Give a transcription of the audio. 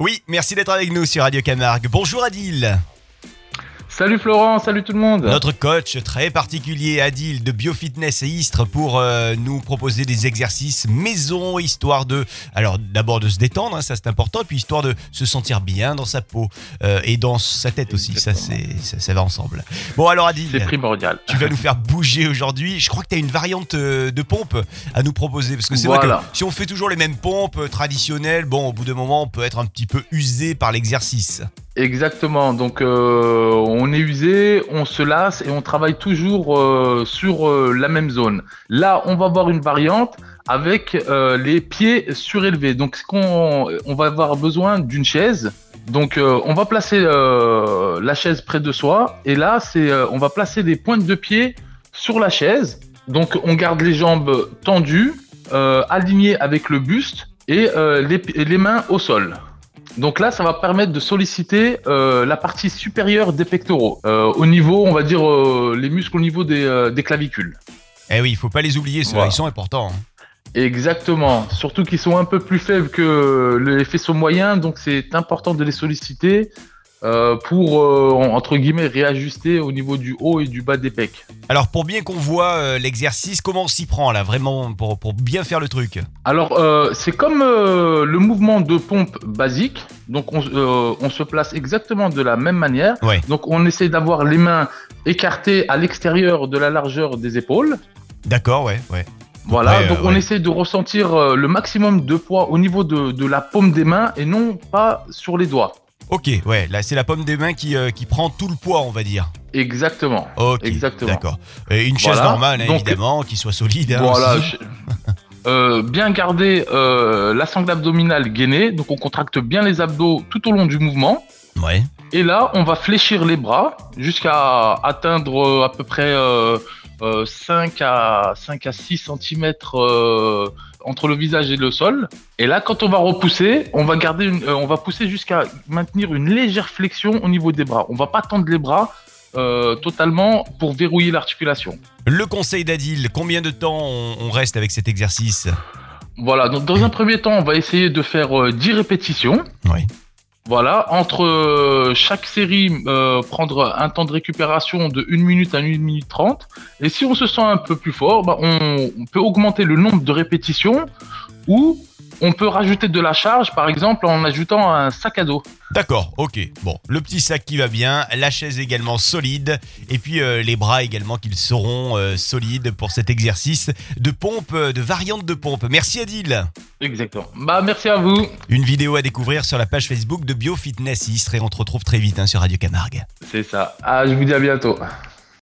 Oui, merci d'être avec nous sur Radio Camargue. Bonjour Adil. Salut Florent, salut tout le monde. Notre coach très particulier Adil de Biofitness et Istres pour euh, nous proposer des exercices maison, histoire de, alors d'abord de se détendre, hein, ça c'est important, et puis histoire de se sentir bien dans sa peau euh, et dans sa tête aussi, ça, c'est, ça, ça va ensemble. Bon alors Adil, C'est primordial. tu vas nous faire bouger aujourd'hui. Je crois que tu as une variante euh, de pompe à nous proposer, parce que c'est vrai que si on fait toujours les mêmes pompes traditionnelles, bon au bout d'un moment on peut être un petit peu usé par l'exercice. Exactement. Donc euh, on est usé, on se lasse et on travaille toujours euh, sur euh, la même zone. Là, on va voir une variante avec euh, les pieds surélevés. Donc qu'on on va avoir besoin d'une chaise. Donc euh, on va placer euh, la chaise près de soi et là c'est on va placer des pointes de pied sur la chaise. Donc on garde les jambes tendues, alignées avec le buste et les, les mains au sol. Donc là, ça va permettre de solliciter euh, la partie supérieure des pectoraux, euh, au niveau, on va dire, euh, les muscles au niveau des, euh, des clavicules. Eh oui, il faut pas les oublier, ceux-là, Voilà. ils sont importants. hein. Exactement. Surtout qu'ils sont un peu plus faibles que les faisceaux moyens, donc c'est important de les solliciter euh, pour, euh, entre guillemets, réajuster au niveau du haut et du bas des pecs. Alors pour bien qu'on voit euh, l'exercice, comment on s'y prend là, vraiment pour, pour bien faire le truc Alors, c'est comme le mouvement de pompe basique. Donc, on, on se place exactement de la même manière. Ouais. Donc, on essaie d'avoir les mains écartées à l'extérieur de la largeur des épaules. D'accord, ouais, ouais. Voilà. Ouais, donc, on ouais. essaie de ressentir le maximum de poids au niveau de, de la paume des mains et non pas sur les doigts. Ok, ouais, là c'est la pomme des mains qui, euh, qui prend tout le poids, on va dire. Exactement. Ok, Exactement. d'accord. Et une chaise Voilà. normale, hein, Donc- évidemment, qui soit solide. hein, Voilà. je- euh, bien garder euh, la sangle abdominale gainée. Donc, on contracte bien les abdos tout au long du mouvement. Ouais. Et là, on va fléchir les bras jusqu'à atteindre à peu près 5, à, 5 à 6 cm entre le visage et le sol. Et là, quand on va repousser, on va, garder une, euh, on va pousser jusqu'à maintenir une légère flexion au niveau des bras. On va pas tendre les bras euh, totalement pour verrouiller l'articulation. Le conseil d'Adil, combien de temps on, reste avec cet exercice? Voilà, donc dans un premier temps, on va essayer de faire euh, 10 répétitions. Oui. Voilà, entre euh, chaque série, euh, prendre un temps de récupération de 1 minute à 1 minute 30. Et si on se sent un peu plus fort, bah, on, peut augmenter le nombre de répétitions ou on peut rajouter de la charge, par exemple en ajoutant un sac à dos. D'accord, ok. Bon, le petit sac qui va bien, la chaise également solide, et puis euh, les bras également qu'ils seront solides pour cet exercice de pompe, de variante de pompe. Merci Adil. Exactement. Bah, merci à vous. Une vidéo à découvrir sur la page Facebook de Biofitness Istres et on te retrouve très vite hein, sur Radio Camargue. C'est ça. Ah, je vous dis à bientôt.